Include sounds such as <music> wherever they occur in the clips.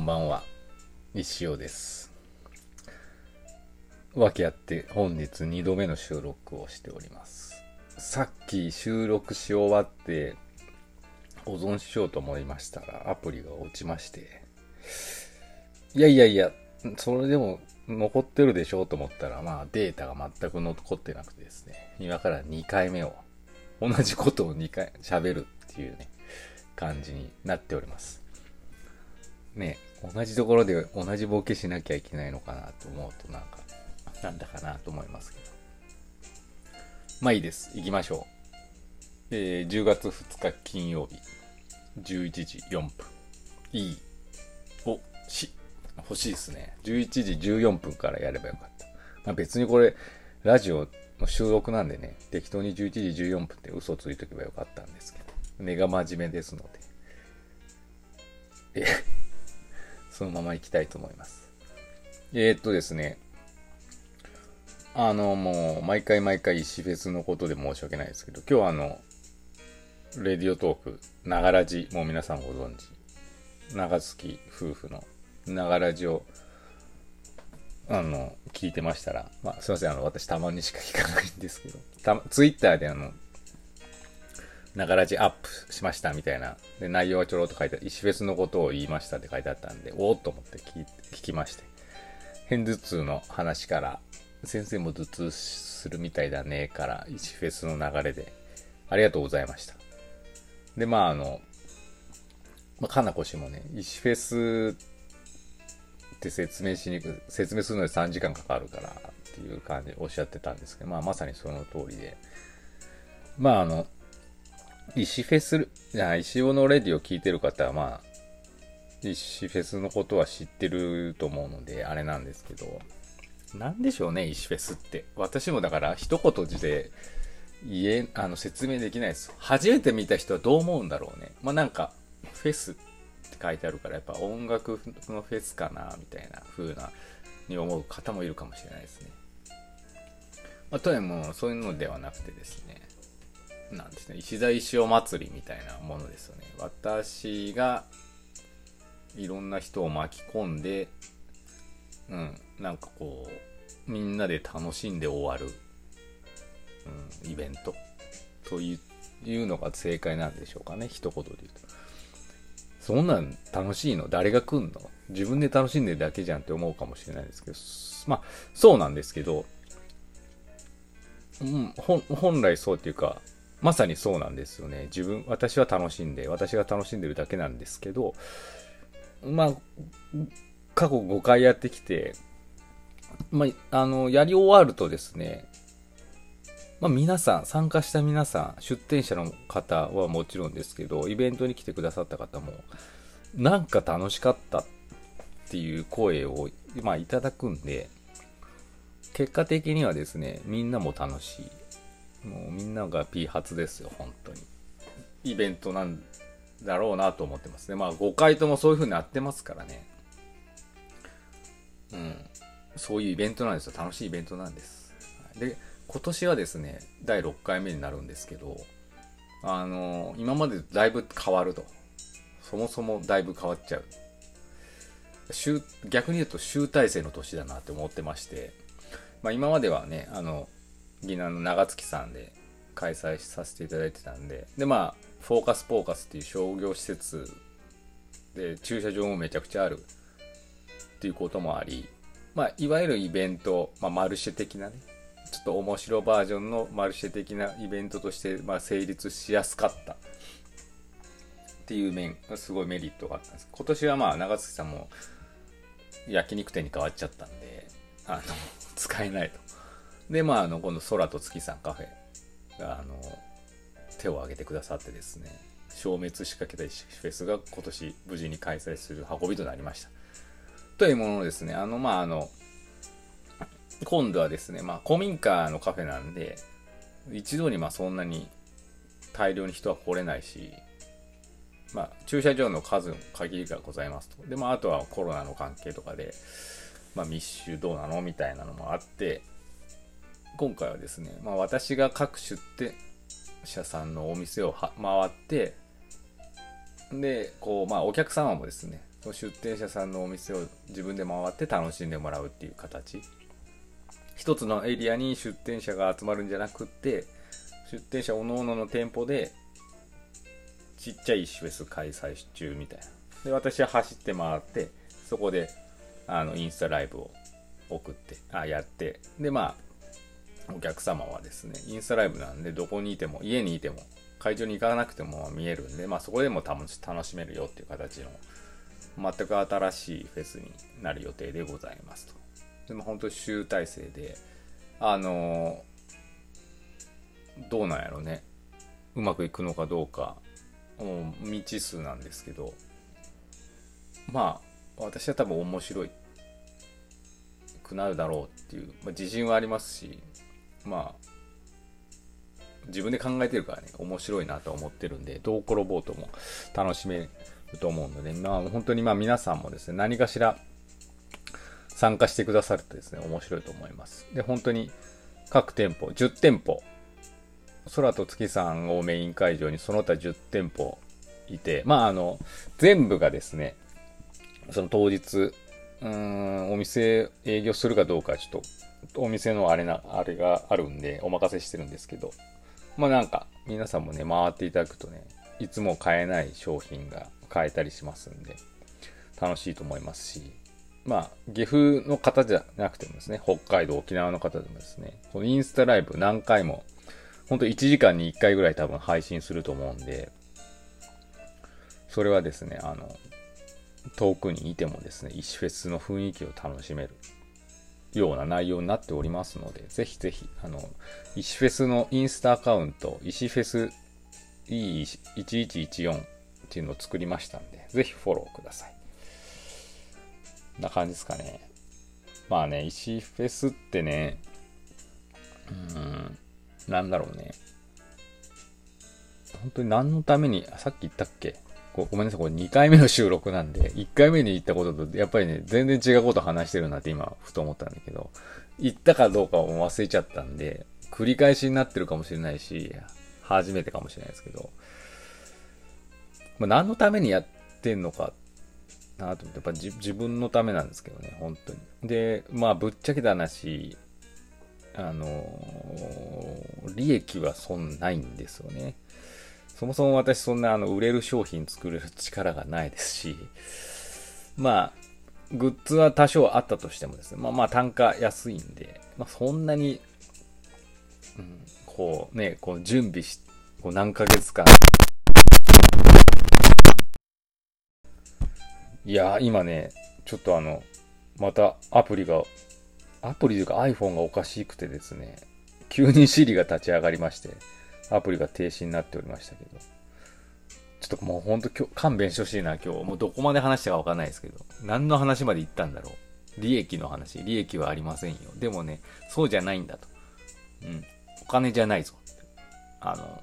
んばんは。石尾です。わけあって本日2度目の収録をしております。さっき収録し終わって保存しようと思いましたらアプリが落ちまして。いやいやいや、それでも残ってるでしょうと思ったら、まあデータが全く残ってなくてですね。今から2回目を、同じことを2回喋るっていうね、感じになっております。ね同じところで同じボケしなきゃいけないのかなと思うとなんか、なんだかなと思いますけど。まあいいです。行きましょう。えー、10月2日金曜日、11時4分。いい。お、し、欲しいですね。11時14分からやればよかった。まあ別にこれ、ラジオの収録なんでね、適当に11時14分って嘘ついとけばよかったんですけど、根が真面目ですので、そのまま行きたいと思います。えー、っとですね、あの、もう、毎回毎回石フェスのことで申し訳ないですけど、今日はあの、レディオトーク、ながらじ、もう皆さんご存知、長月夫婦のながらじを、あの、聞いてましたら、まあ、すいません、あの、私たまにしか聞かないんですけど、たま、ツイッターであの、ながらじアップしましたみたいな、で、内容はちょろっと書いて、石フェスのことを言いましたって書いてあったんで、おおっと思って聞い聞きまして、片頭痛の話から、先生も頭痛するみたいだね、から、石フェスの流れで、ありがとうございました。で、まあ、あの、まあ、かなこ氏もね、石フェスって説明しにく、説明するのに3時間かかるからっていう感じでおっしゃってたんですけど、まあまさにその通りで。まああの、石フェス、石尾のレディを聞いてる方はまあ、石フェスのことは知ってると思うので、あれなんですけど、なんでしょうね、石フェスって。私もだから一言で言え、あの、説明できないです。初めて見た人はどう思うんだろうね。まあなんか、フェスって書いてあるから、やっぱ音楽のフェスかな、みたいな風な、に思う方もいるかもしれないですね。まあ、とにもそういうのではなくてですね、なんですね、石田石尾祭りみたいなものですよね。私が、いろんな人を巻き込んで、うん、なんかこう、みんなで楽しんで終わる、うん、イベント。というのが正解なんでしょうかね、一言で言うと。そんなん楽しいの？誰が来んの？自分で楽しんでるだけじゃんって思うかもしれないですけど、まあ、そうなんですけど、うん、本来そうっていうか、まさにそうなんですよね。自分、私は楽しんで、私が楽しんでるだけなんですけど、まあ、過去5回やってきて、まあ、あの、やり終わるとですね、まあ、皆さん、参加した皆さん、出店者の方はもちろんですけど、イベントに来てくださった方も、なんか楽しかったっていう声を、まあ、いただくんで、結果的にはですね、みんなも楽しい。もうみんなが P 発ですよ、本当に。イベントなんだろうなと思ってますね。まあ5回ともそういう風になってますからね。うん。そういうイベントなんですよ。楽しいイベントなんです。で、今年はですね、第6回目になるんですけど、あの今までだいぶ変わると。そもそもだいぶ変わっちゃう。逆に言うと集大成の年だなって思ってまして、まあ今まではね、あの、銀南の長月さんで開催させていただいてたんで、でまあ、フォーカスポーカスっていう商業施設で駐車場もめちゃくちゃある。っていうこともあり、まあ、いわゆるイベント、まあ、マルシェ的なね、ちょっと面白バージョンのマルシェ的なイベントとして、まあ、成立しやすかった。っていう面が、すごいメリットがあったんです。今年はまあ、長月さんも焼肉店に変わっちゃったんで、あの、<laughs> 使えないと。で、まあ、あの、今度、空と月さんカフェが、あの、手を挙げてくださってですね、消滅しかけた石フェスが今年無事に開催する運びとなりました。というものですね、あの、まあ、あの、今度はですね、まあ、古民家のカフェなんで、一度にまあそんなに大量に人は来れないし、まあ、駐車場の数の限りがございますと。で、まあ、あとはコロナの関係とかで、まあ、密集どうなの？みたいなのもあって、今回はですね、まあ、私が各出店者さんのお店を回って、で、こう、まあ、お客様もですね、出店者さんのお店を自分で回って楽しんでもらうっていう形。一つのエリアに出店者が集まるんじゃなくって出店者おのおのの店舗でちっちゃい石フェス開催中みたいな。で私は走って回ってそこであのインスタライブを送ってあやってでまあお客様はですねインスタライブなんでどこにいても家にいても会場に行かなくても見えるんで、まあ、そこでも楽しめるよっていう形の全く新しいフェスになる予定でございますと。でも本当集大成で、あの、どうなんやろね。うまくいくのかどうか、もう未知数なんですけど、まあ、私は多分面白いくなるだろうっていう、まあ、自信はありますし、まあ、自分で考えてるからね、面白いなと思ってるんで、どう転ぼうとも楽しめると思うので、まあ本当にまあ皆さんもですね、何かしら参加してくださるとですね、面白いと思います。で、本当に各店舗、10店舗、空と月さんをメイン会場にその他10店舗いて、まああの、全部がですね、その当日、うーん、お店営業するかどうかちょっと、お店のあれな、あれがあるんで、お任せしてるんですけど、まあなんか、皆さんもね、回っていただくとね、いつも買えない商品が買えたりしますんで、楽しいと思いますし、まあ、岐阜の方じゃなくてもですね、北海道、沖縄の方でもですね、このインスタライブ何回も、ほんと1時間に1回ぐらい多分配信すると思うんで、それはですね、あの、遠くにいてもですね、石フェスの雰囲気を楽しめる。ような内容になっておりますので、ぜひぜひ、あの、石フェスのインスタアカウント、石フェス E1114 っていうのを作りましたんで、ぜひフォローください。な感じですかね。まあね、石フェスってね、うん、なんだろうね。本当に何のために、さっき言ったっけ？ごめんなさい、これ2回目の収録なんで、1回目に言ったことと、やっぱりね、全然違うこと話してるなって今、ふと思ったんだけど、言ったかどうかも忘れちゃったんで、繰り返しになってるかもしれないし、初めてかもしれないですけど、まあ、何のためにやってんのかなと思って、やっぱ自分のためなんですけどね、本当に。で、まあ、ぶっちゃけた話、あのー、利益はそんないんですよね。そもそも私そんなあの売れる商品作れる力がないですし、まあ、グッズは多少あったとしてもですね、まあまあ単価安いんで、まあそんなに、うん、こうね、こう準備し、こう何ヶ月間。いやー今ね、ちょっとあの、またアプリが、アプリというか iPhone がおかしくてですね、急に Siri が立ち上がりまして、アプリが停止になっておりましたけど。ちょっともうほんと今日、勘弁してほしいな、今日。もうどこまで話したかわかんないですけど。何の話まで言ったんだろう。利益の話。利益はありませんよ。でもね、そうじゃないんだと。うん。お金じゃないぞ。あの、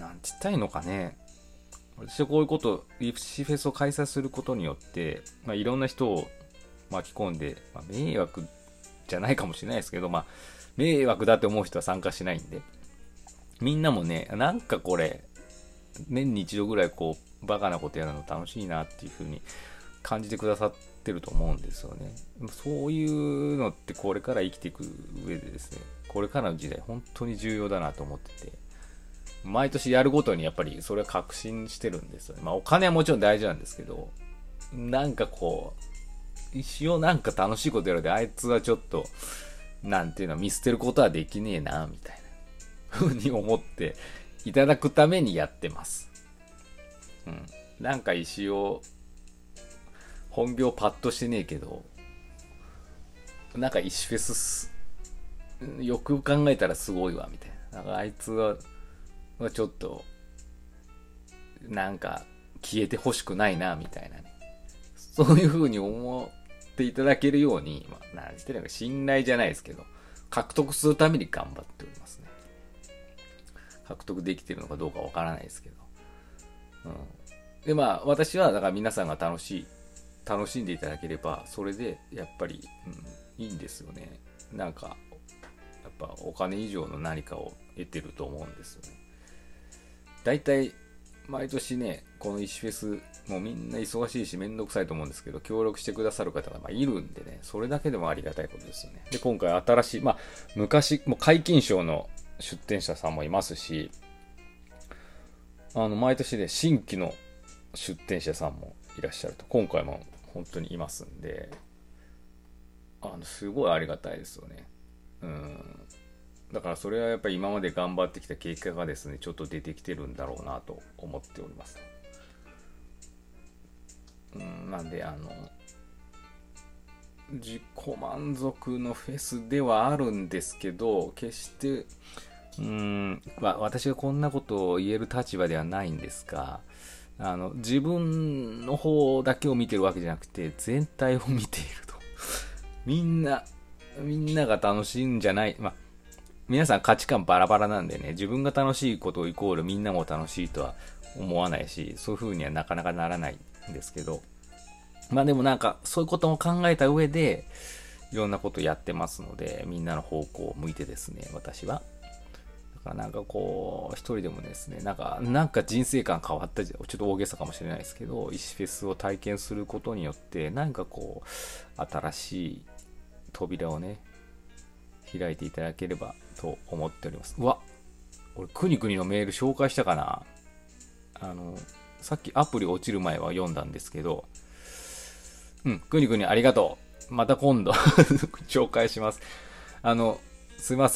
なんて言ったいいのかね。私はこういうこと、リプシフェスを開催することによって、まあ、いろんな人を巻き込んで、まあ、迷惑じゃないかもしれないですけど、まあ、迷惑だって思う人は参加しないんで、みんなもね、なんかこれ、年に一度ぐらいこう、バカなことやるの楽しいなっていう風に感じてくださってると思うんですよね。そういうのってこれから生きていく上でですね、これからの時代本当に重要だなと思ってて、毎年やるごとにやっぱりそれは確信してるんですよね。まあお金はもちろん大事なんですけど、なんかこう、一応なんか楽しいことやるで、あいつはちょっと、なんていうの見捨てることはできねえな、みたいな。ふうに思っていただくためにやってます。うん。なんか石を、本業パッとしてねえけど、なんか石フェスよく考えたらすごいわ、みたいな。なんかあいつは、ちょっと、なんか消えてほしくないな、みたいなね。そういう風に思っていただけるように、まあ、なんて言うか信頼じゃないですけど、獲得するために頑張っておりますね。獲得できてるのかどうかわからないですけど。うん。で、まあ、私は、だから皆さんが楽しい、楽しんでいただければ、それで、やっぱり、うん、いいんですよね。なんか、やっぱお金以上の何かを得てると思うんですよね。大体、毎年ね、この石フェス、もうみんな忙しいしめんどくさいと思うんですけど、協力してくださる方がまいるんでね、それだけでもありがたいことですよね。で、今回新しい、まあ、昔、もう解禁賞の出展者さんもいますし、あの、毎年で、ね、新規の出展者さんもいらっしゃると。今回も本当にいますんで、あの、すごいありがたいですよね。うん。だからそれはやっぱり今まで頑張ってきた結果がですね、ちょっと出てきてるんだろうなと思っております。うん、なんで、あの、自己満足のフェスではあるんですけど、決して、うん、まあ、私がこんなことを言える立場ではないんですが、あの、自分の方だけを見てるわけじゃなくて、全体を見ていると。<laughs> みんな、みんなが楽しいんじゃない、まあ、皆さん価値観バラバラなんでね、自分が楽しいことイコールみんなも楽しいとは思わないし、そういう風にはなかなかならないんですけど、まあでもなんか、そういうことも考えた上で、いろんなことやってますので、みんなの方向を向いてですね、私は。かなんかこう、一人でもですね、なんか、なんか人生観変わったちょっと大げさかもしれないですけど、石フェスを体験することによって、なんかこう、新しい扉をね、開いていただければと思っております。うわ俺、くにくにのメール紹介したかなあの、さっきアプリ落ちる前は読んだんですけど、うん、くにくにありがとう。また今度 <laughs> 紹介します。あの、すいません。